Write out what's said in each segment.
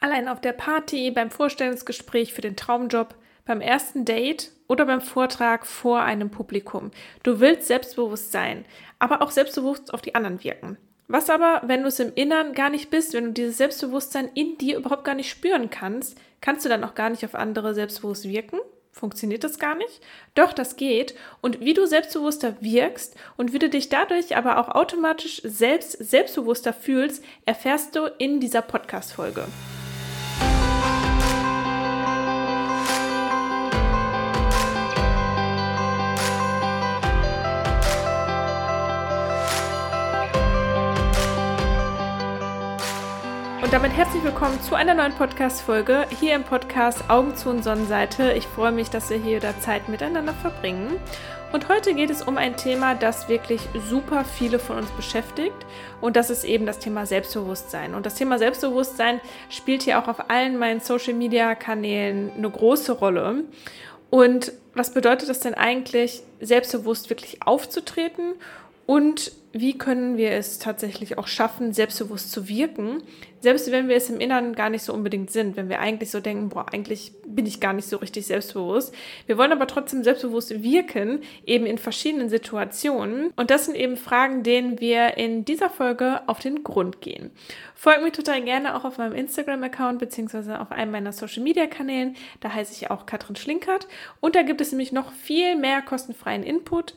Allein auf der Party, beim Vorstellungsgespräch für den Traumjob, beim ersten Date oder beim Vortrag vor einem Publikum. Du willst selbstbewusst sein, aber auch selbstbewusst auf die anderen wirken. Was aber, wenn du es im Innern gar nicht bist, wenn du dieses Selbstbewusstsein in dir überhaupt gar nicht spüren kannst, kannst du dann auch gar nicht auf andere selbstbewusst wirken? Funktioniert das gar nicht? Doch, das geht. Und wie du selbstbewusster wirkst und wie du dich dadurch aber auch automatisch selbst selbstbewusster fühlst, erfährst du in dieser Podcast-Folge. Und damit herzlich willkommen zu einer neuen Podcast-Folge hier im Podcast Augen zu und Sonnenseite. Ich freue mich, dass wir hier da Zeit miteinander verbringen. Und heute geht es um ein Thema, das wirklich super viele von uns beschäftigt. Und das ist eben das Thema Selbstbewusstsein. Und das Thema Selbstbewusstsein spielt hier auch auf allen meinen Social-Media-Kanälen eine große Rolle. Und was bedeutet das denn eigentlich, selbstbewusst wirklich aufzutreten und wie können wir es tatsächlich auch schaffen, selbstbewusst zu wirken, selbst wenn wir es im Inneren gar nicht so unbedingt sind, wenn wir eigentlich so denken, boah, eigentlich bin ich gar nicht so richtig selbstbewusst. Wir wollen aber trotzdem selbstbewusst wirken, eben in verschiedenen Situationen. Und das sind eben Fragen, denen wir in dieser Folge auf den Grund gehen. Folgt mir total gerne auch auf meinem Instagram-Account beziehungsweise auf einem meiner Social-Media-Kanälen. Da heiße ich auch Katrin Schlinkert. Und da gibt es nämlich noch viel mehr kostenfreien Input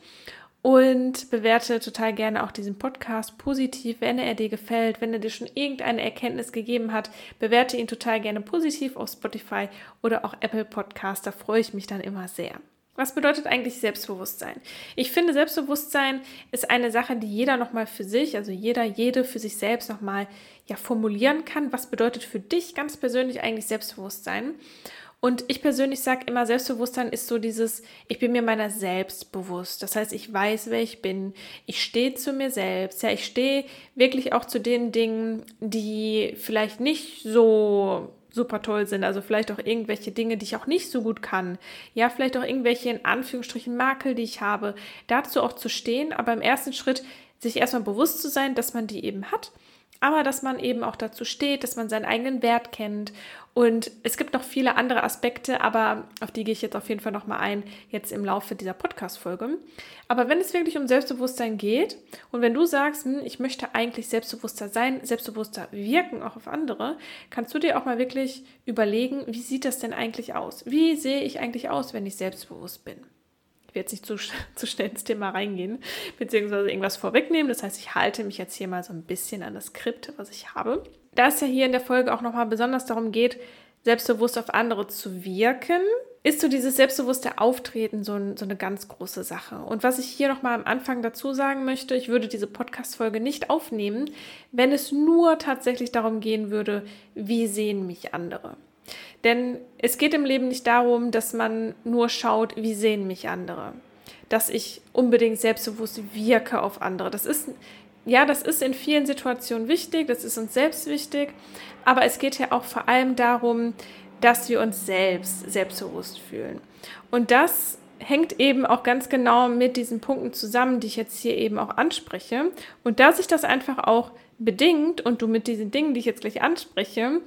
und bewerte total gerne auch diesen Podcast positiv, wenn er dir gefällt, wenn er dir schon irgendeine Erkenntnis gegeben hat, bewerte ihn total gerne positiv auf Spotify oder auch Apple Podcast, da freue ich mich dann immer sehr. Was bedeutet eigentlich Selbstbewusstsein? Ich finde, Selbstbewusstsein ist eine Sache, die jeder nochmal für sich, also jeder, jede für sich selbst nochmal ja, formulieren kann. Was bedeutet für dich ganz persönlich eigentlich Selbstbewusstsein? Und ich persönlich sage immer, Selbstbewusstsein ist so dieses, ich bin mir meiner selbst bewusst. Das heißt, ich weiß, wer ich bin. Ich stehe zu mir selbst. Ja, ich stehe wirklich auch zu den Dingen, die vielleicht nicht so super toll sind. Also vielleicht auch irgendwelche Dinge, die ich auch nicht so gut kann. Ja, vielleicht auch irgendwelche in Anführungsstrichen Makel, die ich habe. Dazu auch zu stehen, aber im ersten Schritt sich erstmal bewusst zu sein, dass man die eben hat aber dass man eben auch dazu steht, dass man seinen eigenen Wert kennt. Und es gibt noch viele andere Aspekte, aber auf die gehe ich jetzt auf jeden Fall nochmal ein, jetzt im Laufe dieser Podcast-Folge. Aber wenn es wirklich um Selbstbewusstsein geht und wenn du sagst, hm, ich möchte eigentlich selbstbewusster sein, selbstbewusster wirken, auch auf andere, kannst du dir auch mal wirklich überlegen, wie sieht das denn eigentlich aus? Wie sehe ich eigentlich aus, wenn ich selbstbewusst bin? Werde jetzt nicht zu, zu schnell ins Thema reingehen, beziehungsweise irgendwas vorwegnehmen. Das heißt, ich halte mich jetzt hier mal so ein bisschen an das Skript, was ich habe. Da es ja hier in der Folge auch nochmal besonders darum geht, selbstbewusst auf andere zu wirken, ist so dieses selbstbewusste Auftreten so, ein, so eine ganz große Sache. Und was ich hier nochmal am Anfang dazu sagen möchte, ich würde diese Podcast-Folge nicht aufnehmen, wenn es nur tatsächlich darum gehen würde, wie sehen mich andere. Denn es geht im Leben nicht darum, dass man nur schaut, wie sehen mich andere. Dass ich unbedingt selbstbewusst wirke auf andere. Das ist, ja, das ist in vielen Situationen wichtig, das ist uns selbst wichtig. Aber es geht ja auch vor allem darum, dass wir uns selbst selbstbewusst fühlen. Und das hängt eben auch ganz genau mit diesen Punkten zusammen, die ich jetzt hier eben auch anspreche. Und da sich das einfach auch bedingt und du mit diesen Dingen, die ich jetzt gleich anspreche,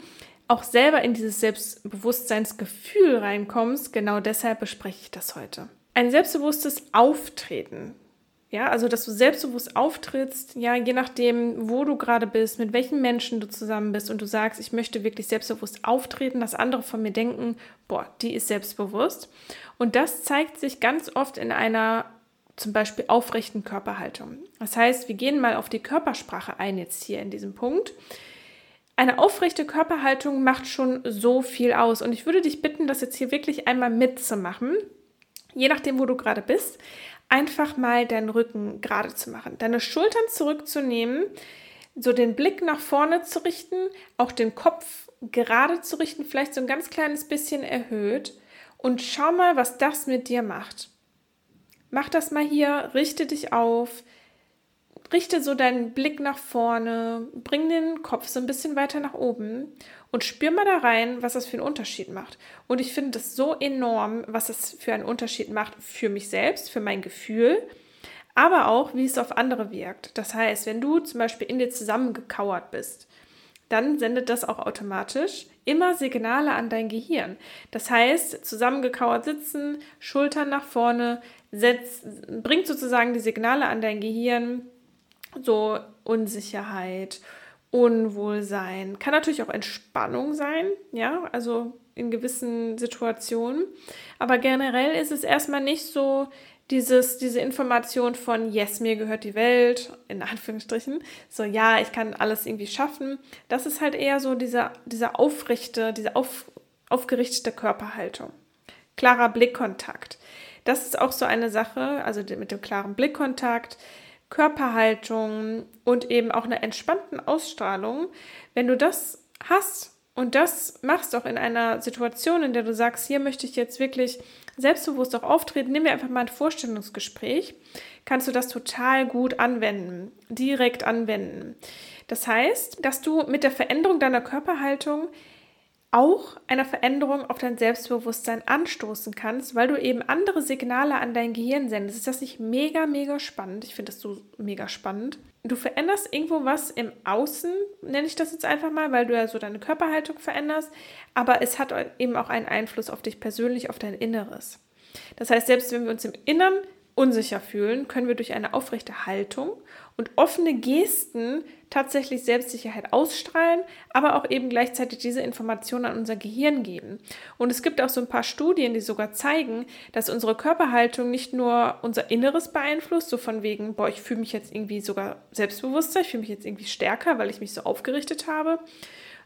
auch selber in dieses Selbstbewusstseinsgefühl reinkommst, genau deshalb bespreche ich das heute. Ein selbstbewusstes Auftreten. Ja, also dass du selbstbewusst auftrittst, ja, je nachdem, wo du gerade bist, mit welchen Menschen du zusammen bist und du sagst, ich möchte wirklich selbstbewusst auftreten, dass andere von mir denken, boah, die ist selbstbewusst. Und das zeigt sich ganz oft in einer zum Beispiel aufrechten Körperhaltung. Das heißt, wir gehen mal auf die Körpersprache ein jetzt hier in diesem Punkt. Eine aufrechte Körperhaltung macht schon so viel aus. Und ich würde dich bitten, das jetzt hier wirklich einmal mitzumachen. Je nachdem, wo du gerade bist, einfach mal deinen Rücken gerade zu machen. Deine Schultern zurückzunehmen, so den Blick nach vorne zu richten, auch den Kopf gerade zu richten, vielleicht so ein ganz kleines bisschen erhöht. Und schau mal, was das mit dir macht. Mach das mal hier, richte dich auf, richte so deinen Blick nach vorne, bring den Kopf so ein bisschen weiter nach oben und spür mal da rein, was das für einen Unterschied macht. Und ich finde das so enorm, was das für einen Unterschied macht für mich selbst, für mein Gefühl, aber auch, wie es auf andere wirkt. Das heißt, wenn du zum Beispiel in dir zusammengekauert bist, dann sendet das auch automatisch immer Signale an dein Gehirn. Das heißt, zusammengekauert sitzen, Schultern nach vorne, setzt, bringt sozusagen die Signale an dein Gehirn, so Unsicherheit, Unwohlsein, kann natürlich auch Entspannung sein, ja, also in gewissen Situationen. Aber generell ist es erstmal nicht so dieses, diese Information von, yes, mir gehört die Welt, in Anführungsstrichen, so, ja, ich kann alles irgendwie schaffen. Das ist halt eher so dieser, dieser aufrechte, diese auf, aufgerichtete Körperhaltung. Klarer Blickkontakt. Das ist auch so eine Sache, also mit dem klaren Blickkontakt, Körperhaltung und eben auch einer entspannten Ausstrahlung. Wenn du das hast und das machst auch in einer Situation, in der du sagst, hier möchte ich jetzt wirklich selbstbewusst auch auftreten, nimm dir einfach mal ein Vorstellungsgespräch, kannst du das total gut anwenden, direkt anwenden. Das heißt, dass du mit der Veränderung deiner Körperhaltung auch einer Veränderung auf dein Selbstbewusstsein anstoßen kannst, weil du eben andere Signale an dein Gehirn sendest. Ist das nicht mega, mega spannend? Ich finde das so mega spannend. Du veränderst irgendwo was im Außen, nenne ich das jetzt einfach mal, weil du ja so deine Körperhaltung veränderst, aber es hat eben auch einen Einfluss auf dich persönlich, auf dein Inneres. Das heißt, selbst wenn wir uns im Inneren unsicher fühlen, können wir durch eine aufrechte Haltung und offene Gesten tatsächlich Selbstsicherheit ausstrahlen, aber auch eben gleichzeitig diese Informationen an unser Gehirn geben. Und es gibt auch so ein paar Studien, die sogar zeigen, dass unsere Körperhaltung nicht nur unser Inneres beeinflusst, so von wegen, boah, ich fühle mich jetzt irgendwie sogar selbstbewusster, ich fühle mich jetzt irgendwie stärker, weil ich mich so aufgerichtet habe,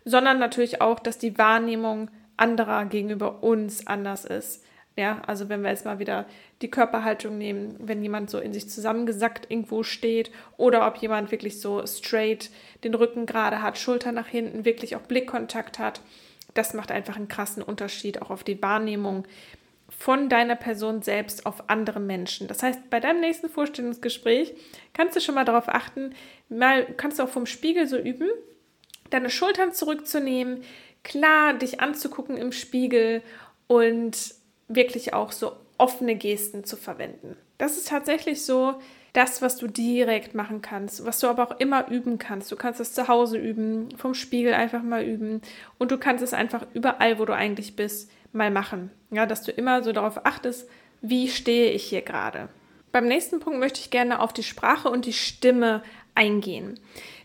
sondern natürlich auch, dass die Wahrnehmung anderer gegenüber uns anders ist. Ja, also wenn wir jetzt mal wieder die Körperhaltung nehmen, wenn jemand so in sich zusammengesackt irgendwo steht oder ob jemand wirklich so straight den Rücken gerade hat, Schulter nach hinten, wirklich auch Blickkontakt hat, das macht einfach einen krassen Unterschied auch auf die Wahrnehmung von deiner Person selbst auf andere Menschen. Das heißt, bei deinem nächsten Vorstellungsgespräch kannst du schon mal darauf achten, mal kannst du auch vom Spiegel so üben, deine Schultern zurückzunehmen, klar dich anzugucken im Spiegel und wirklich auch so offene Gesten zu verwenden. Das ist tatsächlich so das, was du direkt machen kannst, was du aber auch immer üben kannst. Du kannst es zu Hause üben, vom Spiegel einfach mal üben und du kannst es einfach überall, wo du eigentlich bist, mal machen. Ja, dass du immer so darauf achtest, wie stehe ich hier gerade. Beim nächsten Punkt möchte ich gerne auf die Sprache und die Stimme eingehen.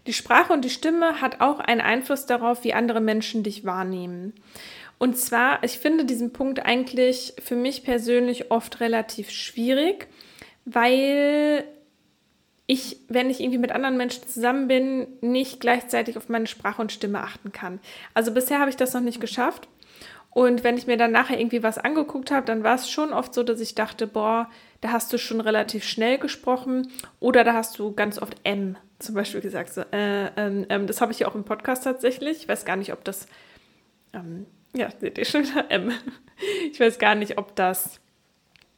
Die Sprache und die Stimme hat auch einen Einfluss darauf, wie andere Menschen dich wahrnehmen. Und zwar, ich finde diesen Punkt eigentlich für mich persönlich oft relativ schwierig, weil ich, wenn ich irgendwie mit anderen Menschen zusammen bin, nicht gleichzeitig auf meine Sprache und Stimme achten kann. Also bisher habe ich das noch nicht geschafft. Und wenn ich mir dann nachher irgendwie was angeguckt habe, dann war es schon oft so, dass ich dachte, boah, da hast du schon relativ schnell gesprochen oder da hast du ganz oft M zum Beispiel gesagt. So, äh, ähm, ähm, das habe ich ja auch im Podcast tatsächlich. Ich weiß gar nicht, ob das ähm, ja, seht ihr schon wieder M. Ich weiß gar nicht, ob das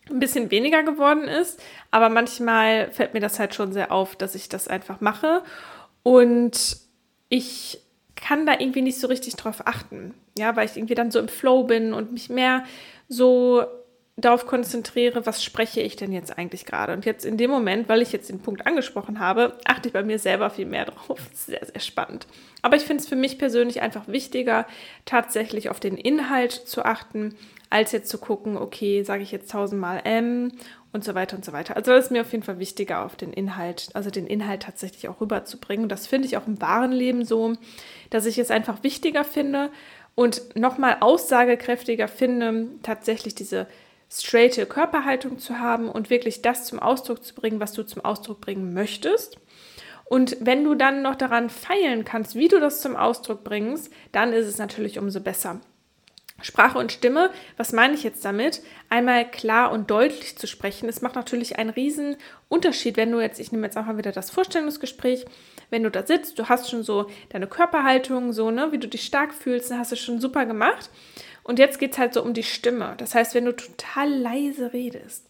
ein bisschen weniger geworden ist, aber manchmal fällt mir das halt schon sehr auf, dass ich das einfach mache und ich kann da irgendwie nicht so richtig drauf achten, ja, weil ich irgendwie dann so im Flow bin und mich mehr so darauf konzentriere, was spreche ich denn jetzt eigentlich gerade. Und jetzt in dem Moment, weil ich jetzt den Punkt angesprochen habe, achte ich bei mir selber viel mehr drauf. Sehr, sehr spannend. Aber ich finde es für mich persönlich einfach wichtiger, tatsächlich auf den Inhalt zu achten, als jetzt zu gucken, okay, sage ich jetzt tausendmal M und so weiter und so weiter. Also das ist mir auf jeden Fall wichtiger, auf den Inhalt, also den Inhalt tatsächlich auch rüberzubringen. Das finde ich auch im wahren Leben so, dass ich es einfach wichtiger finde und nochmal aussagekräftiger finde, tatsächlich diese straighte Körperhaltung zu haben und wirklich das zum Ausdruck zu bringen, was du zum Ausdruck bringen möchtest. Und wenn du dann noch daran feilen kannst, wie du das zum Ausdruck bringst, dann ist es natürlich umso besser. Sprache und Stimme, was meine ich jetzt damit? Einmal klar und deutlich zu sprechen. Es macht natürlich einen riesen Unterschied, wenn du jetzt, ich nehme jetzt auch mal wieder das Vorstellungsgespräch, wenn du da sitzt, du hast schon so deine Körperhaltung, so, ne, wie du dich stark fühlst, dann hast du schon super gemacht. Und jetzt geht es halt so um die Stimme. Das heißt, wenn du total leise redest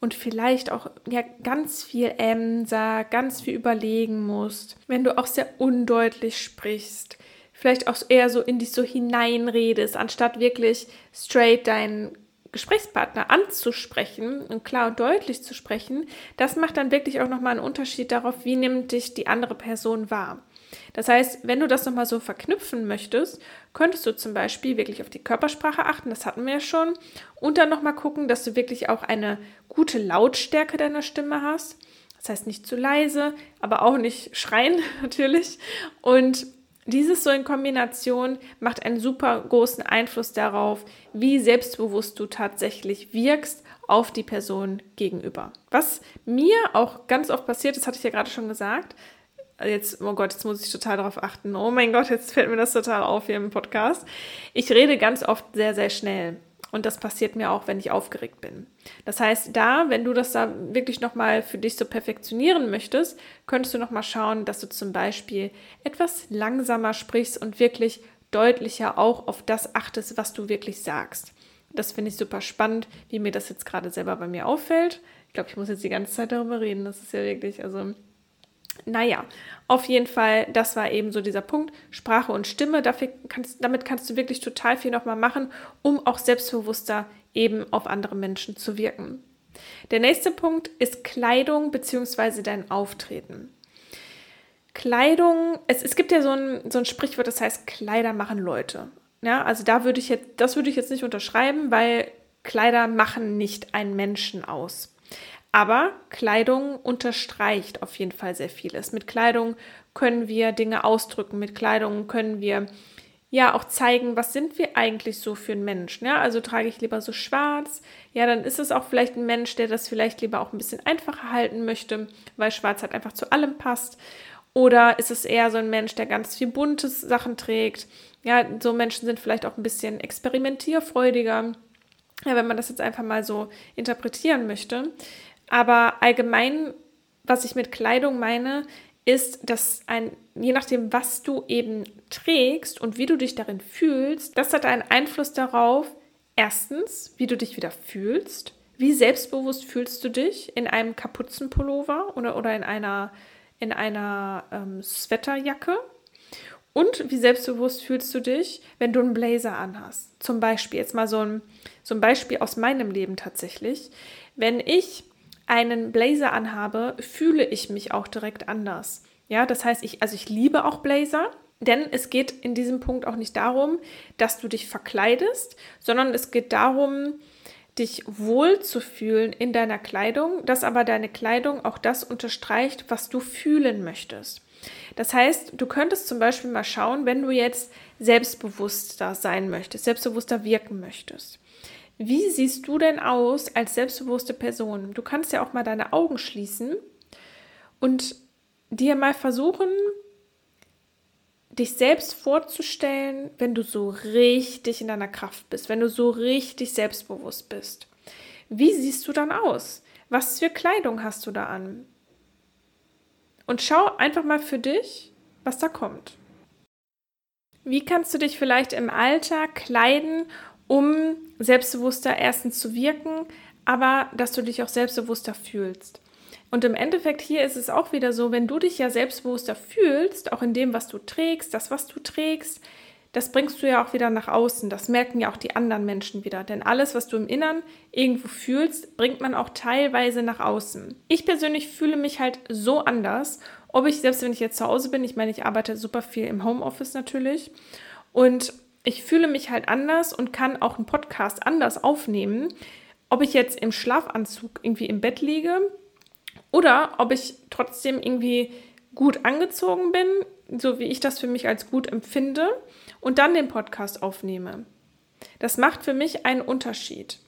und vielleicht auch ja, ganz viel M sagst, ganz viel überlegen musst, wenn du auch sehr undeutlich sprichst, vielleicht auch eher so in dich so hineinredest, anstatt wirklich straight deinen Gesprächspartner anzusprechen und klar und deutlich zu sprechen, das macht dann wirklich auch nochmal einen Unterschied darauf, wie nimmt dich die andere Person wahr. Das heißt, wenn du das nochmal so verknüpfen möchtest, könntest du zum Beispiel wirklich auf die Körpersprache achten, das hatten wir ja schon, und dann nochmal gucken, dass du wirklich auch eine gute Lautstärke deiner Stimme hast. Das heißt nicht zu leise, aber auch nicht schreien natürlich. Und dieses so in Kombination macht einen super großen Einfluss darauf, wie selbstbewusst du tatsächlich wirkst auf die Person gegenüber. Was mir auch ganz oft passiert, das hatte ich ja gerade schon gesagt, jetzt, oh Gott, jetzt muss ich total darauf achten. Oh mein Gott, jetzt fällt mir das total auf hier im Podcast. Ich rede ganz oft sehr, sehr schnell. Und das passiert mir auch, wenn ich aufgeregt bin. Das heißt, da, wenn du das da wirklich nochmal für dich so perfektionieren möchtest, könntest du nochmal schauen, dass du zum Beispiel etwas langsamer sprichst und wirklich deutlicher auch auf das achtest, was du wirklich sagst. Das finde ich super spannend, wie mir das jetzt gerade selber bei mir auffällt. Ich glaube, ich muss jetzt die ganze Zeit darüber reden. Das ist ja wirklich, also naja, auf jeden Fall, das war eben so dieser Punkt. Sprache und Stimme, kannst, damit kannst du wirklich total viel nochmal machen, um auch selbstbewusster eben auf andere Menschen zu wirken. Der nächste Punkt ist Kleidung bzw. dein Auftreten. Kleidung, es, es gibt ja so ein, so ein Sprichwort, das heißt, Kleider machen Leute. Ja, also da würde ich jetzt, das würde ich jetzt nicht unterschreiben, weil Kleider machen nicht einen Menschen aus. Aber Kleidung unterstreicht auf jeden Fall sehr vieles. Mit Kleidung können wir Dinge ausdrücken. Mit Kleidung können wir ja auch zeigen, was sind wir eigentlich so für ein Mensch. Ja, also trage ich lieber so schwarz. Ja, dann ist es auch vielleicht ein Mensch, der das vielleicht lieber auch ein bisschen einfacher halten möchte, weil schwarz halt einfach zu allem passt. Oder ist es eher so ein Mensch, der ganz viel bunte Sachen trägt? Ja, so Menschen sind vielleicht auch ein bisschen experimentierfreudiger. Ja, wenn man das jetzt einfach mal so interpretieren möchte. Aber allgemein, was ich mit Kleidung meine, ist, dass ein, je nachdem, was du eben trägst und wie du dich darin fühlst, das hat einen Einfluss darauf, erstens, wie du dich wieder fühlst. Wie selbstbewusst fühlst du dich in einem Kapuzenpullover oder, oder in einer, in einer ähm, Sweaterjacke? Und wie selbstbewusst fühlst du dich, wenn du einen Blazer anhast? Zum Beispiel, jetzt mal so ein, so ein Beispiel aus meinem Leben tatsächlich. Wenn ich einen Blazer anhabe, fühle ich mich auch direkt anders. Ja, das heißt, ich, also ich liebe auch Blazer, denn es geht in diesem Punkt auch nicht darum, dass du dich verkleidest, sondern es geht darum, dich wohl zu fühlen in deiner Kleidung, dass aber deine Kleidung auch das unterstreicht, was du fühlen möchtest. Das heißt, du könntest zum Beispiel mal schauen, wenn du jetzt selbstbewusster sein möchtest, selbstbewusster wirken möchtest. Wie siehst du denn aus als selbstbewusste Person? Du kannst ja auch mal deine Augen schließen und dir mal versuchen, dich selbst vorzustellen, wenn du so richtig in deiner Kraft bist, wenn du so richtig selbstbewusst bist. Wie siehst du dann aus? Was für Kleidung hast du da an? Und schau einfach mal für dich, was da kommt. Wie kannst du dich vielleicht im Alltag kleiden, um selbstbewusster erstens zu wirken, aber dass du dich auch selbstbewusster fühlst. Und im Endeffekt hier ist es auch wieder so, wenn du dich ja selbstbewusster fühlst, auch in dem, was du trägst, das, was du trägst, das bringst du ja auch wieder nach außen. Das merken ja auch die anderen Menschen wieder. Denn alles, was du im Innern irgendwo fühlst, bringt man auch teilweise nach außen. Ich persönlich fühle mich halt so anders, ob ich, selbst wenn ich jetzt zu Hause bin, ich meine, ich arbeite super viel im Homeoffice natürlich. Und ich fühle mich halt anders und kann auch einen Podcast anders aufnehmen, ob ich jetzt im Schlafanzug irgendwie im Bett liege oder ob ich trotzdem irgendwie gut angezogen bin, so wie ich das für mich als gut empfinde und dann den Podcast aufnehme. Das macht für mich einen Unterschied.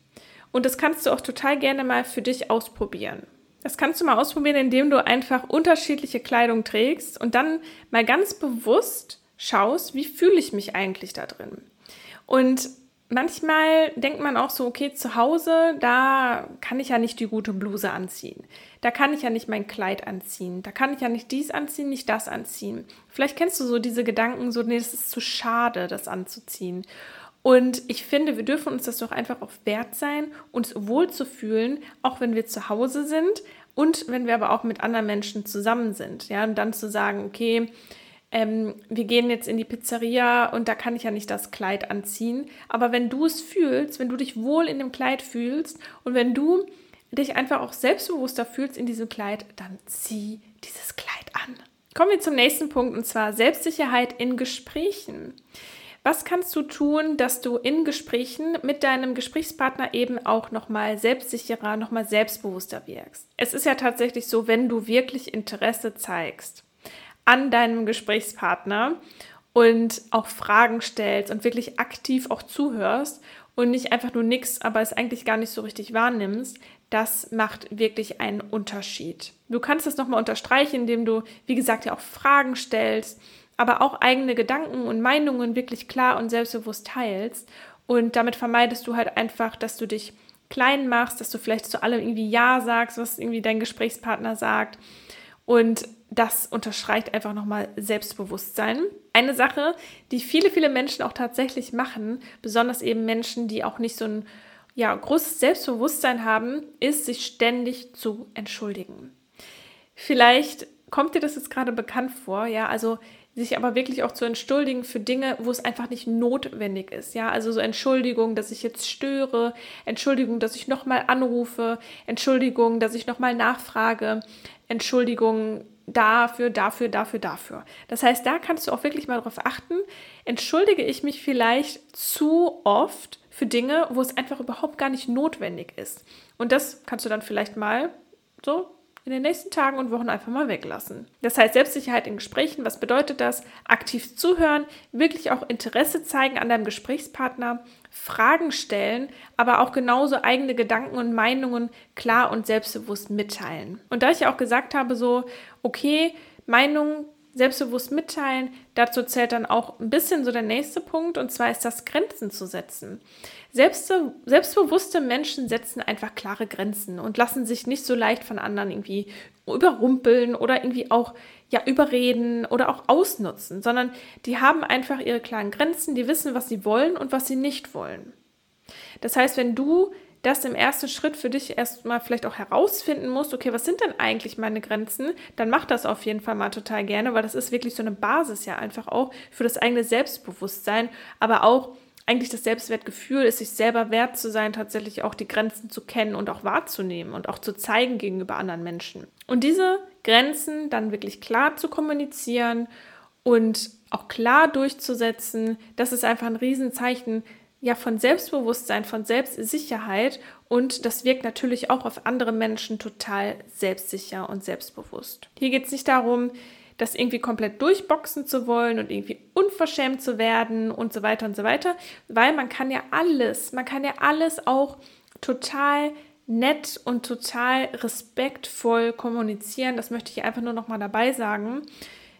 Und das kannst du auch total gerne mal für dich ausprobieren. Das kannst du mal ausprobieren, indem du einfach unterschiedliche Kleidung trägst und dann mal ganz bewusst schaust, wie fühle ich mich eigentlich da drin. Und manchmal denkt man auch so, okay, zu Hause, da kann ich ja nicht die gute Bluse anziehen. Da kann ich ja nicht mein Kleid anziehen. Da kann ich ja nicht dies anziehen, nicht das anziehen. Vielleicht kennst du so diese Gedanken, so, nee, es ist zu schade, das anzuziehen. Und ich finde, wir dürfen uns das doch einfach auf wert sein, uns wohl zu fühlen, auch wenn wir zu Hause sind und wenn wir aber auch mit anderen Menschen zusammen sind. Ja, und dann zu sagen, okay, ähm, wir gehen jetzt in die Pizzeria und da kann ich ja nicht das Kleid anziehen. Aber wenn du es fühlst, wenn du dich wohl in dem Kleid fühlst und wenn du dich einfach auch selbstbewusster fühlst in diesem Kleid, dann zieh dieses Kleid an. Kommen wir zum nächsten Punkt und zwar Selbstsicherheit in Gesprächen. Was kannst du tun, dass du in Gesprächen mit deinem Gesprächspartner eben auch nochmal selbstsicherer, nochmal selbstbewusster wirkst? Es ist ja tatsächlich so, wenn du wirklich Interesse zeigst an deinem Gesprächspartner und auch Fragen stellst und wirklich aktiv auch zuhörst und nicht einfach nur nix, aber es eigentlich gar nicht so richtig wahrnimmst, das macht wirklich einen Unterschied. Du kannst das nochmal unterstreichen, indem du, wie gesagt, ja auch Fragen stellst, aber auch eigene Gedanken und Meinungen wirklich klar und selbstbewusst teilst. Und damit vermeidest du halt einfach, dass du dich klein machst, dass du vielleicht zu allem irgendwie Ja sagst, was irgendwie dein Gesprächspartner sagt. Und das unterstreicht einfach nochmal Selbstbewusstsein. Eine Sache, die viele, viele Menschen auch tatsächlich machen, besonders eben Menschen, die auch nicht so ein ja, großes Selbstbewusstsein haben, ist, sich ständig zu entschuldigen. Vielleicht kommt dir das jetzt gerade bekannt vor, ja, also sich aber wirklich auch zu entschuldigen für Dinge, wo es einfach nicht notwendig ist. Ja, also so Entschuldigung, dass ich jetzt störe, Entschuldigung, dass ich nochmal anrufe, Entschuldigung, dass ich nochmal nachfrage, Entschuldigung dafür, dafür, dafür, dafür. Das heißt, da kannst du auch wirklich mal darauf achten, entschuldige ich mich vielleicht zu oft für Dinge, wo es einfach überhaupt gar nicht notwendig ist. Und das kannst du dann vielleicht mal so in den nächsten Tagen und Wochen einfach mal weglassen. Das heißt, Selbstsicherheit in Gesprächen, was bedeutet das? Aktiv zuhören, wirklich auch Interesse zeigen an deinem Gesprächspartner, Fragen stellen, aber auch genauso eigene Gedanken und Meinungen klar und selbstbewusst mitteilen. Und da ich ja auch gesagt habe, so, okay, Meinung selbstbewusst mitteilen, dazu zählt dann auch ein bisschen so der nächste Punkt, und zwar ist das Grenzen zu setzen. Selbst, selbstbewusste Menschen setzen einfach klare Grenzen und lassen sich nicht so leicht von anderen irgendwie überrumpeln oder irgendwie auch ja überreden oder auch ausnutzen, sondern die haben einfach ihre klaren Grenzen, die wissen, was sie wollen und was sie nicht wollen. Das heißt, wenn du das im ersten Schritt für dich erstmal vielleicht auch herausfinden musst, okay, was sind denn eigentlich meine Grenzen, dann mach das auf jeden Fall mal total gerne, weil das ist wirklich so eine Basis ja einfach auch für das eigene Selbstbewusstsein, aber auch eigentlich das Selbstwertgefühl ist, sich selber wert zu sein, tatsächlich auch die Grenzen zu kennen und auch wahrzunehmen und auch zu zeigen gegenüber anderen Menschen. Und diese Grenzen dann wirklich klar zu kommunizieren und auch klar durchzusetzen, das ist einfach ein Riesenzeichen ja von Selbstbewusstsein, von Selbstsicherheit und das wirkt natürlich auch auf andere Menschen total selbstsicher und selbstbewusst. Hier geht es nicht darum, das irgendwie komplett durchboxen zu wollen und irgendwie unverschämt zu werden und so weiter und so weiter, weil man kann ja alles, man kann ja alles auch total nett und total respektvoll kommunizieren. Das möchte ich einfach nur noch mal dabei sagen.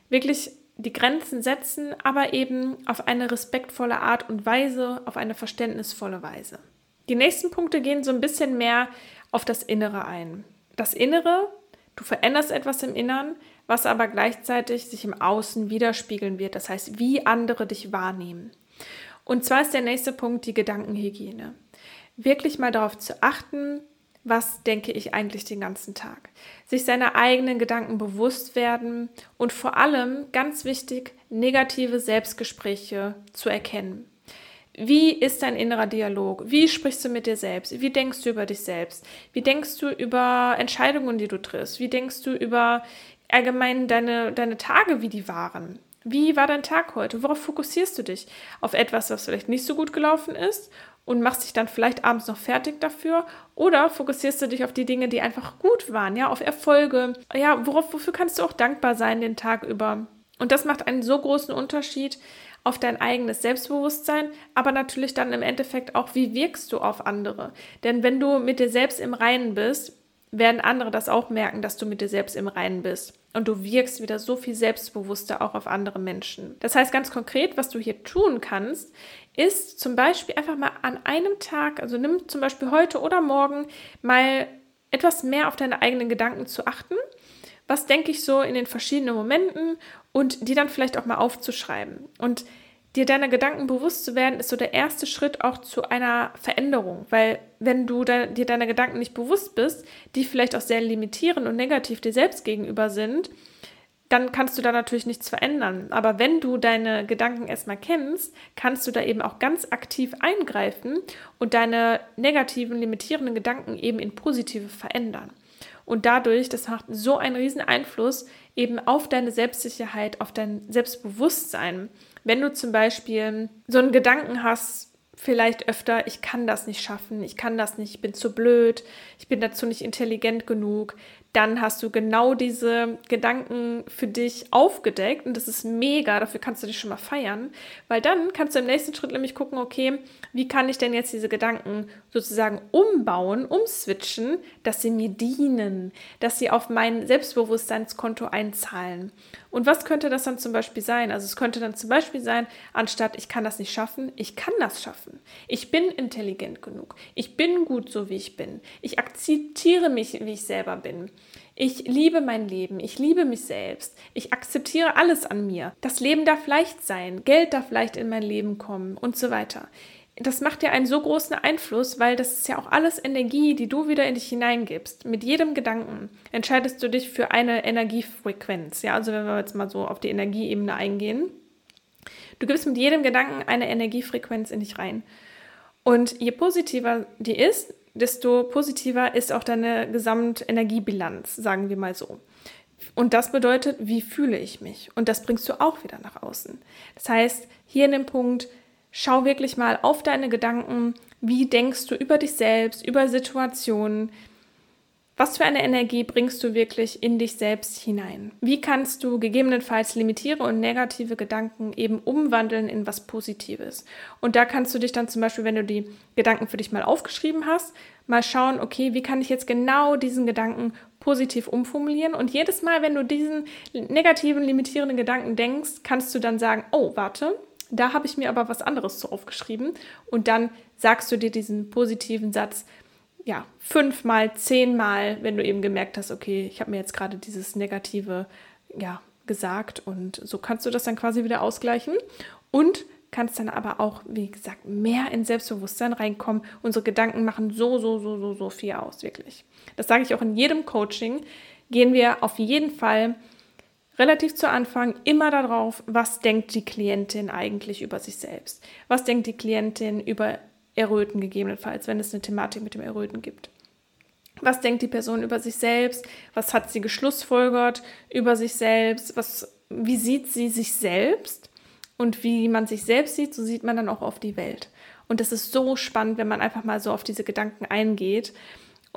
Wirklich die Grenzen setzen, aber eben auf eine respektvolle Art und Weise, auf eine verständnisvolle Weise. Die nächsten Punkte gehen so ein bisschen mehr auf das Innere ein. Das Innere, du veränderst etwas im Innern, was aber gleichzeitig sich im Außen widerspiegeln wird. Das heißt, wie andere dich wahrnehmen. Und zwar ist der nächste Punkt die Gedankenhygiene. Wirklich mal darauf zu achten, was denke ich eigentlich den ganzen Tag. Sich seiner eigenen Gedanken bewusst werden und vor allem, ganz wichtig, negative Selbstgespräche zu erkennen. Wie ist dein innerer Dialog? Wie sprichst du mit dir selbst? Wie denkst du über dich selbst? Wie denkst du über Entscheidungen, die du triffst? Wie denkst du über allgemein deine, deine Tage, wie die waren. Wie war dein Tag heute? Worauf fokussierst du dich? Auf etwas, was vielleicht nicht so gut gelaufen ist und machst dich dann vielleicht abends noch fertig dafür? Oder fokussierst du dich auf die Dinge, die einfach gut waren, ja, auf Erfolge? Ja, worauf, wofür kannst du auch dankbar sein den Tag über? Und das macht einen so großen Unterschied auf dein eigenes Selbstbewusstsein, aber natürlich dann im Endeffekt auch, wie wirkst du auf andere? Denn wenn du mit dir selbst im Reinen bist, werden andere das auch merken, dass du mit dir selbst im Reinen bist. Und du wirkst wieder so viel selbstbewusster auch auf andere Menschen. Das heißt ganz konkret, was du hier tun kannst, ist zum Beispiel einfach mal an einem Tag, also nimm zum Beispiel heute oder morgen mal etwas mehr auf deine eigenen Gedanken zu achten. Was denke ich so in den verschiedenen Momenten und die dann vielleicht auch mal aufzuschreiben. Und dir deiner Gedanken bewusst zu werden, ist so der erste Schritt auch zu einer Veränderung. Weil wenn du de dir deiner Gedanken nicht bewusst bist, die vielleicht auch sehr limitierend und negativ dir selbst gegenüber sind, dann kannst du da natürlich nichts verändern. Aber wenn du deine Gedanken erstmal kennst, kannst du da eben auch ganz aktiv eingreifen und deine negativen, limitierenden Gedanken eben in positive verändern. Und dadurch, das macht so einen riesen Einfluss eben auf deine Selbstsicherheit, auf dein Selbstbewusstsein. Wenn du zum Beispiel so einen Gedanken hast, vielleicht öfter, ich kann das nicht schaffen, ich kann das nicht, ich bin zu blöd, ich bin dazu nicht intelligent genug, dann hast du genau diese Gedanken für dich aufgedeckt und das ist mega, dafür kannst du dich schon mal feiern, weil dann kannst du im nächsten Schritt nämlich gucken, okay, wie kann ich denn jetzt diese Gedanken sozusagen umbauen, umswitchen, dass sie mir dienen, dass sie auf mein Selbstbewusstseinskonto einzahlen. Und was könnte das dann zum Beispiel sein? Also es könnte dann zum Beispiel sein, anstatt ich kann das nicht schaffen, ich kann das schaffen. Ich bin intelligent genug. Ich bin gut so, wie ich bin. Ich akzeptiere mich, wie ich selber bin. Ich liebe mein Leben, ich liebe mich selbst, ich akzeptiere alles an mir. Das Leben darf leicht sein, Geld darf leicht in mein Leben kommen und so weiter. Das macht ja einen so großen Einfluss, weil das ist ja auch alles Energie, die du wieder in dich hineingibst. Mit jedem Gedanken entscheidest du dich für eine Energiefrequenz. Ja, also wenn wir jetzt mal so auf die Energieebene eingehen. Du gibst mit jedem Gedanken eine Energiefrequenz in dich rein. Und je positiver die ist, desto positiver ist auch deine Gesamtenergiebilanz, sagen wir mal so. Und das bedeutet, wie fühle ich mich? Und das bringst du auch wieder nach außen. Das heißt, hier in dem Punkt, schau wirklich mal auf deine Gedanken. Wie denkst du über dich selbst, über Situationen? Was für eine Energie bringst du wirklich in dich selbst hinein? Wie kannst du gegebenenfalls limitiere und negative Gedanken eben umwandeln in was Positives? Und da kannst du dich dann zum Beispiel, wenn du die Gedanken für dich mal aufgeschrieben hast, mal schauen, okay, wie kann ich jetzt genau diesen Gedanken positiv umformulieren? Und jedes Mal, wenn du diesen negativen, limitierenden Gedanken denkst, kannst du dann sagen, oh, warte, da habe ich mir aber was anderes zu aufgeschrieben. Und dann sagst du dir diesen positiven Satz, ja, fünfmal, zehnmal, wenn du eben gemerkt hast, okay, ich habe mir jetzt gerade dieses Negative, ja, gesagt und so kannst du das dann quasi wieder ausgleichen und kannst dann aber auch, wie gesagt, mehr in Selbstbewusstsein reinkommen. Unsere Gedanken machen so, so, so, so, so viel aus, wirklich. Das sage ich auch in jedem Coaching. Gehen wir auf jeden Fall relativ zu Anfang immer darauf, was denkt die Klientin eigentlich über sich selbst? Was denkt die Klientin über Erröten gegebenenfalls, wenn es eine Thematik mit dem Erröten gibt. Was denkt die Person über sich selbst? Was hat sie geschlussfolgert über sich selbst? Was, wie sieht sie sich selbst? Und wie man sich selbst sieht, so sieht man dann auch auf die Welt. Und das ist so spannend, wenn man einfach mal so auf diese Gedanken eingeht.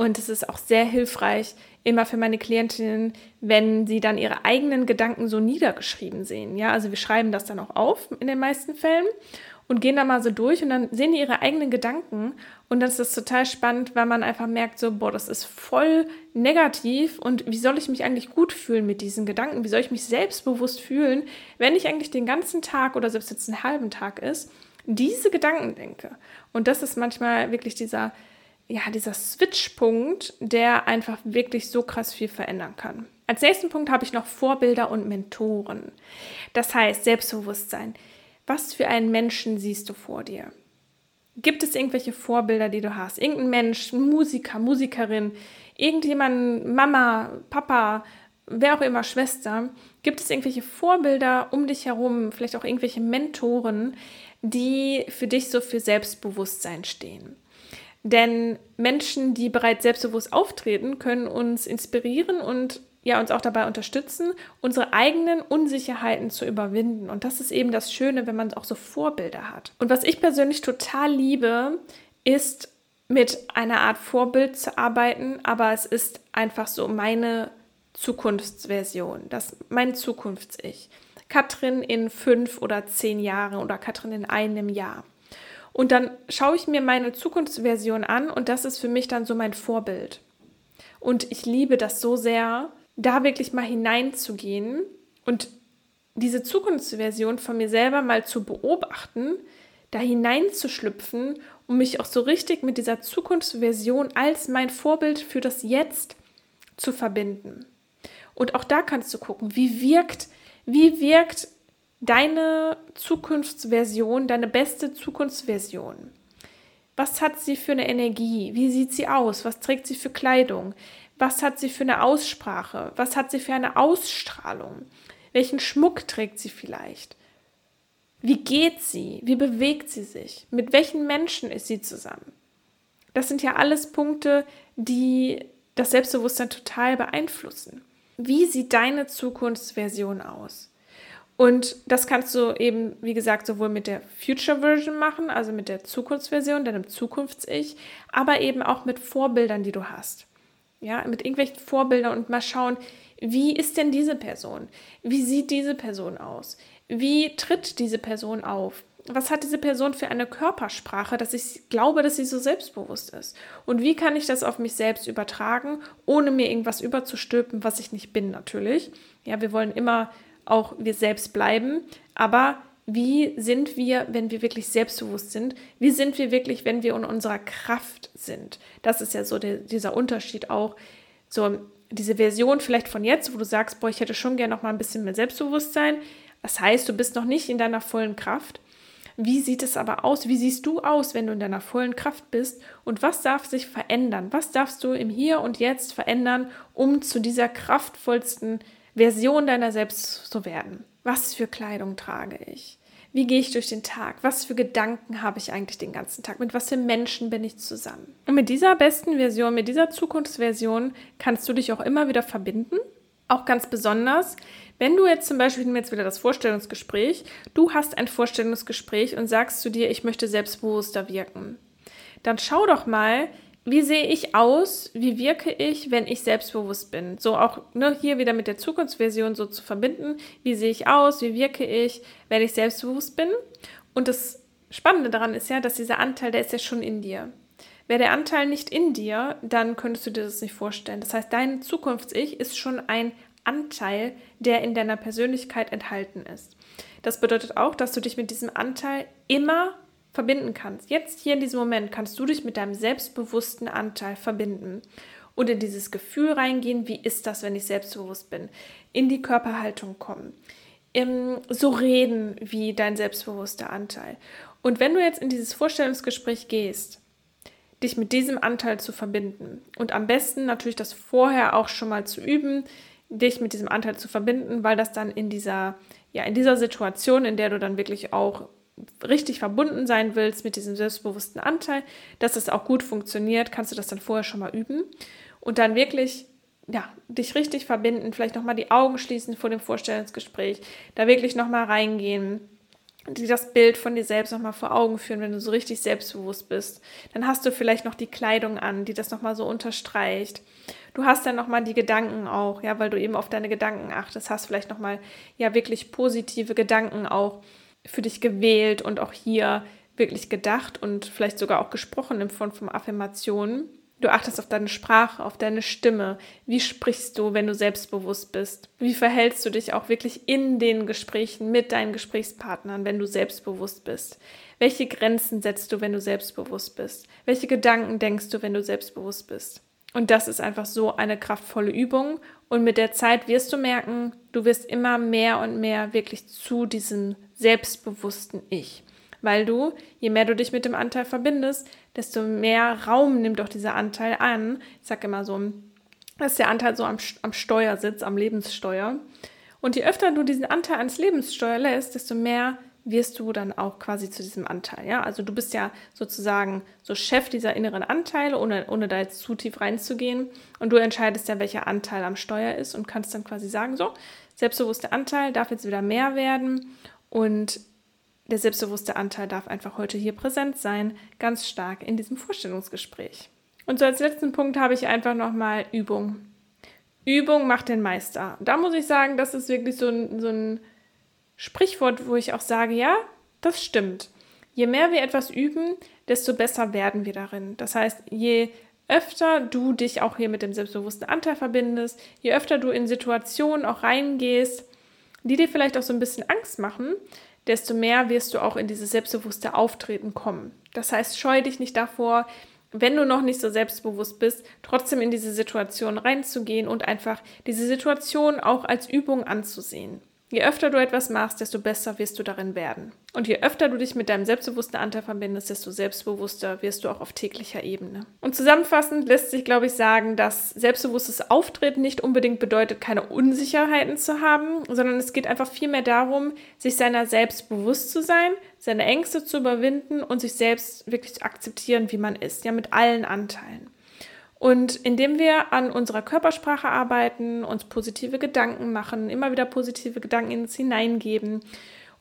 Und es ist auch sehr hilfreich, immer für meine Klientinnen, wenn sie dann ihre eigenen Gedanken so niedergeschrieben sehen. Ja, also wir schreiben das dann auch auf in den meisten Fällen und gehen da mal so durch und dann sehen die ihre eigenen Gedanken und das ist total spannend, weil man einfach merkt so, boah, das ist voll negativ und wie soll ich mich eigentlich gut fühlen mit diesen Gedanken? Wie soll ich mich selbstbewusst fühlen, wenn ich eigentlich den ganzen Tag oder selbst jetzt einen halben Tag ist, diese Gedanken denke? Und das ist manchmal wirklich dieser ja, dieser Switchpunkt, der einfach wirklich so krass viel verändern kann. Als nächsten Punkt habe ich noch Vorbilder und Mentoren. Das heißt Selbstbewusstsein. Was für einen Menschen siehst du vor dir? Gibt es irgendwelche Vorbilder, die du hast? Irgendein Mensch, Musiker, Musikerin, irgendjemand, Mama, Papa, wer auch immer, Schwester? Gibt es irgendwelche Vorbilder um dich herum, vielleicht auch irgendwelche Mentoren, die für dich so für Selbstbewusstsein stehen? Denn Menschen, die bereits selbstbewusst auftreten, können uns inspirieren und ja uns auch dabei unterstützen, unsere eigenen Unsicherheiten zu überwinden. Und das ist eben das Schöne, wenn man auch so Vorbilder hat. Und was ich persönlich total liebe, ist mit einer Art Vorbild zu arbeiten, aber es ist einfach so meine Zukunftsversion, das mein Zukunfts-Ich. Katrin in fünf oder zehn Jahren oder Katrin in einem Jahr. Und dann schaue ich mir meine Zukunftsversion an und das ist für mich dann so mein Vorbild. Und ich liebe das so sehr, da wirklich mal hineinzugehen und diese Zukunftsversion von mir selber mal zu beobachten, da hineinzuschlüpfen, um mich auch so richtig mit dieser Zukunftsversion als mein Vorbild für das Jetzt zu verbinden. Und auch da kannst du gucken, wie wirkt, wie wirkt deine Zukunftsversion, deine beste Zukunftsversion. Was hat sie für eine Energie? Wie sieht sie aus? Was trägt sie für Kleidung? Was hat sie für eine Aussprache? Was hat sie für eine Ausstrahlung? Welchen Schmuck trägt sie vielleicht? Wie geht sie? Wie bewegt sie sich? Mit welchen Menschen ist sie zusammen? Das sind ja alles Punkte, die das Selbstbewusstsein total beeinflussen. Wie sieht deine Zukunftsversion aus? Und das kannst du eben, wie gesagt, sowohl mit der Future Version machen, also mit der Zukunftsversion, deinem Zukunfts-Ich, aber eben auch mit Vorbildern, die du hast. Ja, mit irgendwelchen Vorbildern und mal schauen, wie ist denn diese Person? Wie sieht diese Person aus? Wie tritt diese Person auf? Was hat diese Person für eine Körpersprache, dass ich glaube, dass sie so selbstbewusst ist? Und wie kann ich das auf mich selbst übertragen, ohne mir irgendwas überzustülpen, was ich nicht bin, natürlich? Ja, wir wollen immer auch wir selbst bleiben, aber wie sind wir, wenn wir wirklich selbstbewusst sind? Wie sind wir wirklich, wenn wir in unserer Kraft sind? Das ist ja so der, dieser Unterschied auch. So diese Version vielleicht von jetzt, wo du sagst, boah, ich hätte schon gerne noch mal ein bisschen mehr Selbstbewusstsein. Das heißt, du bist noch nicht in deiner vollen Kraft. Wie sieht es aber aus? Wie siehst du aus, wenn du in deiner vollen Kraft bist? Und was darf sich verändern? Was darfst du im Hier und Jetzt verändern, um zu dieser kraftvollsten Version deiner selbst zu werden. Was für Kleidung trage ich? Wie gehe ich durch den Tag? Was für Gedanken habe ich eigentlich den ganzen Tag? Mit was für Menschen bin ich zusammen? Und mit dieser besten Version, mit dieser Zukunftsversion kannst du dich auch immer wieder verbinden. Auch ganz besonders, wenn du jetzt zum Beispiel, nehmen wir jetzt wieder das Vorstellungsgespräch, du hast ein Vorstellungsgespräch und sagst zu dir, ich möchte selbstbewusster wirken. Dann schau doch mal, wie sehe ich aus, wie wirke ich, wenn ich selbstbewusst bin? So auch ne, hier wieder mit der Zukunftsversion so zu verbinden. Wie sehe ich aus, wie wirke ich, wenn ich selbstbewusst bin? Und das Spannende daran ist ja, dass dieser Anteil, der ist ja schon in dir. Wäre der Anteil nicht in dir, dann könntest du dir das nicht vorstellen. Das heißt, dein Zukunfts-Ich ist schon ein Anteil, der in deiner Persönlichkeit enthalten ist. Das bedeutet auch, dass du dich mit diesem Anteil immer verbinden kannst. Jetzt hier in diesem Moment kannst du dich mit deinem selbstbewussten Anteil verbinden und in dieses Gefühl reingehen, wie ist das, wenn ich selbstbewusst bin, in die Körperhaltung kommen, so reden wie dein selbstbewusster Anteil. Und wenn du jetzt in dieses Vorstellungsgespräch gehst, dich mit diesem Anteil zu verbinden und am besten natürlich das vorher auch schon mal zu üben, dich mit diesem Anteil zu verbinden, weil das dann in dieser ja in dieser Situation, in der du dann wirklich auch richtig verbunden sein willst mit diesem selbstbewussten Anteil, dass es auch gut funktioniert, kannst du das dann vorher schon mal üben und dann wirklich ja, dich richtig verbinden, vielleicht nochmal die Augen schließen vor dem Vorstellungsgespräch, da wirklich nochmal reingehen, das Bild von dir selbst nochmal vor Augen führen, wenn du so richtig selbstbewusst bist. Dann hast du vielleicht noch die Kleidung an, die das nochmal so unterstreicht. Du hast dann nochmal die Gedanken auch, ja, weil du eben auf deine Gedanken achtest, hast vielleicht nochmal ja wirklich positive Gedanken auch für dich gewählt und auch hier wirklich gedacht und vielleicht sogar auch gesprochen in Form von Affirmationen. Du achtest auf deine Sprache, auf deine Stimme. Wie sprichst du, wenn du selbstbewusst bist? Wie verhältst du dich auch wirklich in den Gesprächen mit deinen Gesprächspartnern, wenn du selbstbewusst bist? Welche Grenzen setzt du, wenn du selbstbewusst bist? Welche Gedanken denkst du, wenn du selbstbewusst bist? Und das ist einfach so eine kraftvolle Übung. Und mit der Zeit wirst du merken, du wirst immer mehr und mehr wirklich zu diesem selbstbewussten Ich. Weil du, je mehr du dich mit dem Anteil verbindest, desto mehr Raum nimmt auch dieser Anteil an. Ich sage immer so, dass der Anteil so am, am Steuer sitzt, am Lebenssteuer. Und je öfter du diesen Anteil ans Lebenssteuer lässt, desto mehr wirst du dann auch quasi zu diesem Anteil. Ja? Also du bist ja sozusagen so Chef dieser inneren Anteile, ohne, ohne da jetzt zu tief reinzugehen. Und du entscheidest ja, welcher Anteil am Steuer ist und kannst dann quasi sagen, so, selbstbewusster Anteil darf jetzt wieder mehr werden und der selbstbewusste Anteil darf einfach heute hier präsent sein, ganz stark in diesem Vorstellungsgespräch. Und so als letzten Punkt habe ich einfach nochmal Übung. Übung macht den Meister. Da muss ich sagen, das ist wirklich so ein, so ein Sprichwort, wo ich auch sage, ja, das stimmt. Je mehr wir etwas üben, desto besser werden wir darin. Das heißt, je öfter du dich auch hier mit dem selbstbewussten Anteil verbindest, je öfter du in Situationen auch reingehst, die dir vielleicht auch so ein bisschen Angst machen, desto mehr wirst du auch in dieses selbstbewusste Auftreten kommen. Das heißt, scheu dich nicht davor, wenn du noch nicht so selbstbewusst bist, trotzdem in diese Situation reinzugehen und einfach diese Situation auch als Übung anzusehen. Je öfter du etwas machst, desto besser wirst du darin werden. Und je öfter du dich mit deinem selbstbewussten Anteil verbindest, desto selbstbewusster wirst du auch auf täglicher Ebene. Und zusammenfassend lässt sich, glaube ich, sagen, dass selbstbewusstes Auftreten nicht unbedingt bedeutet, keine Unsicherheiten zu haben, sondern es geht einfach vielmehr darum, sich seiner selbst bewusst zu sein, seine Ängste zu überwinden und sich selbst wirklich zu akzeptieren, wie man ist, ja, mit allen Anteilen. Und indem wir an unserer Körpersprache arbeiten, uns positive Gedanken machen, immer wieder positive Gedanken in uns hineingeben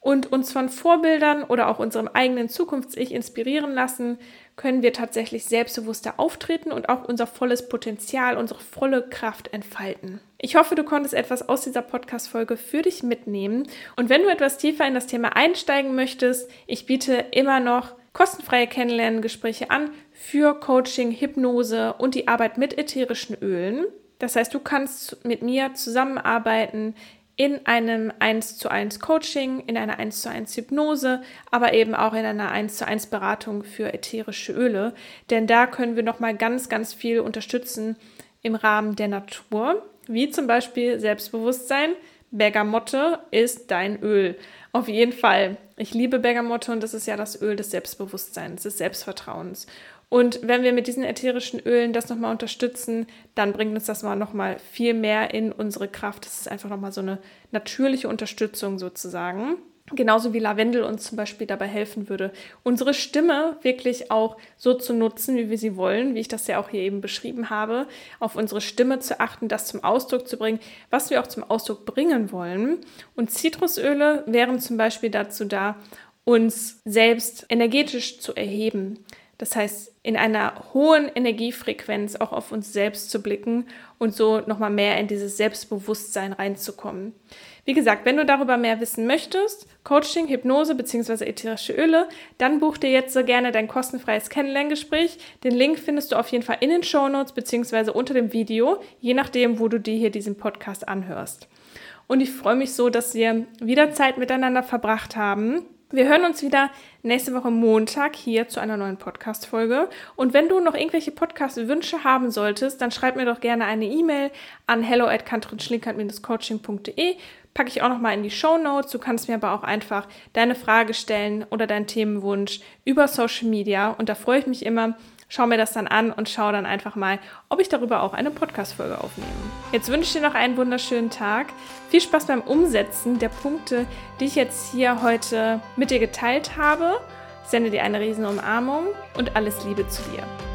und uns von Vorbildern oder auch unserem eigenen Zukunfts-Ich inspirieren lassen, können wir tatsächlich selbstbewusster auftreten und auch unser volles Potenzial, unsere volle Kraft entfalten. Ich hoffe, du konntest etwas aus dieser Podcast-Folge für dich mitnehmen. Und wenn du etwas tiefer in das Thema einsteigen möchtest, ich biete immer noch kostenfreie Kennenlerngespräche an für Coaching, Hypnose und die Arbeit mit ätherischen Ölen. Das heißt, du kannst mit mir zusammenarbeiten in einem 1 zu 1 Coaching, in einer 1 zu 1 Hypnose, aber eben auch in einer 1 zu 1 Beratung für ätherische Öle. Denn da können wir nochmal ganz, ganz viel unterstützen im Rahmen der Natur, wie zum Beispiel Selbstbewusstsein. Bergamotte ist dein Öl. Auf jeden Fall. Ich liebe Bergamotte und das ist ja das Öl des Selbstbewusstseins, des Selbstvertrauens. Und wenn wir mit diesen ätherischen Ölen das nochmal unterstützen, dann bringt uns das mal nochmal viel mehr in unsere Kraft. Das ist einfach nochmal so eine natürliche Unterstützung sozusagen. Genauso wie Lavendel uns zum Beispiel dabei helfen würde, unsere Stimme wirklich auch so zu nutzen, wie wir sie wollen, wie ich das ja auch hier eben beschrieben habe, auf unsere Stimme zu achten, das zum Ausdruck zu bringen, was wir auch zum Ausdruck bringen wollen. Und Zitrusöle wären zum Beispiel dazu da, uns selbst energetisch zu erheben. Das heißt, in einer hohen Energiefrequenz auch auf uns selbst zu blicken und so nochmal mehr in dieses Selbstbewusstsein reinzukommen. Wie gesagt, wenn du darüber mehr wissen möchtest, Coaching, Hypnose bzw. ätherische Öle, dann buch dir jetzt so gerne dein kostenfreies Kennenlerngespräch. Den Link findest du auf jeden Fall in den Show Notes bzw. unter dem Video, je nachdem, wo du dir hier diesen Podcast anhörst. Und ich freue mich so, dass wir wieder Zeit miteinander verbracht haben wir hören uns wieder nächste Woche Montag hier zu einer neuen Podcast-Folge. Und wenn du noch irgendwelche Podcast-Wünsche haben solltest, dann schreib mir doch gerne eine E-Mail an hello at coachingde Packe ich auch nochmal in die Show Notes. Du kannst mir aber auch einfach deine Frage stellen oder deinen Themenwunsch über Social Media. Und da freue ich mich immer, Schau mir das dann an und schau dann einfach mal, ob ich darüber auch eine Podcast-Folge aufnehme. Jetzt wünsche ich dir noch einen wunderschönen Tag. Viel Spaß beim Umsetzen der Punkte, die ich jetzt hier heute mit dir geteilt habe. Ich sende dir eine riesen Umarmung und alles Liebe zu dir.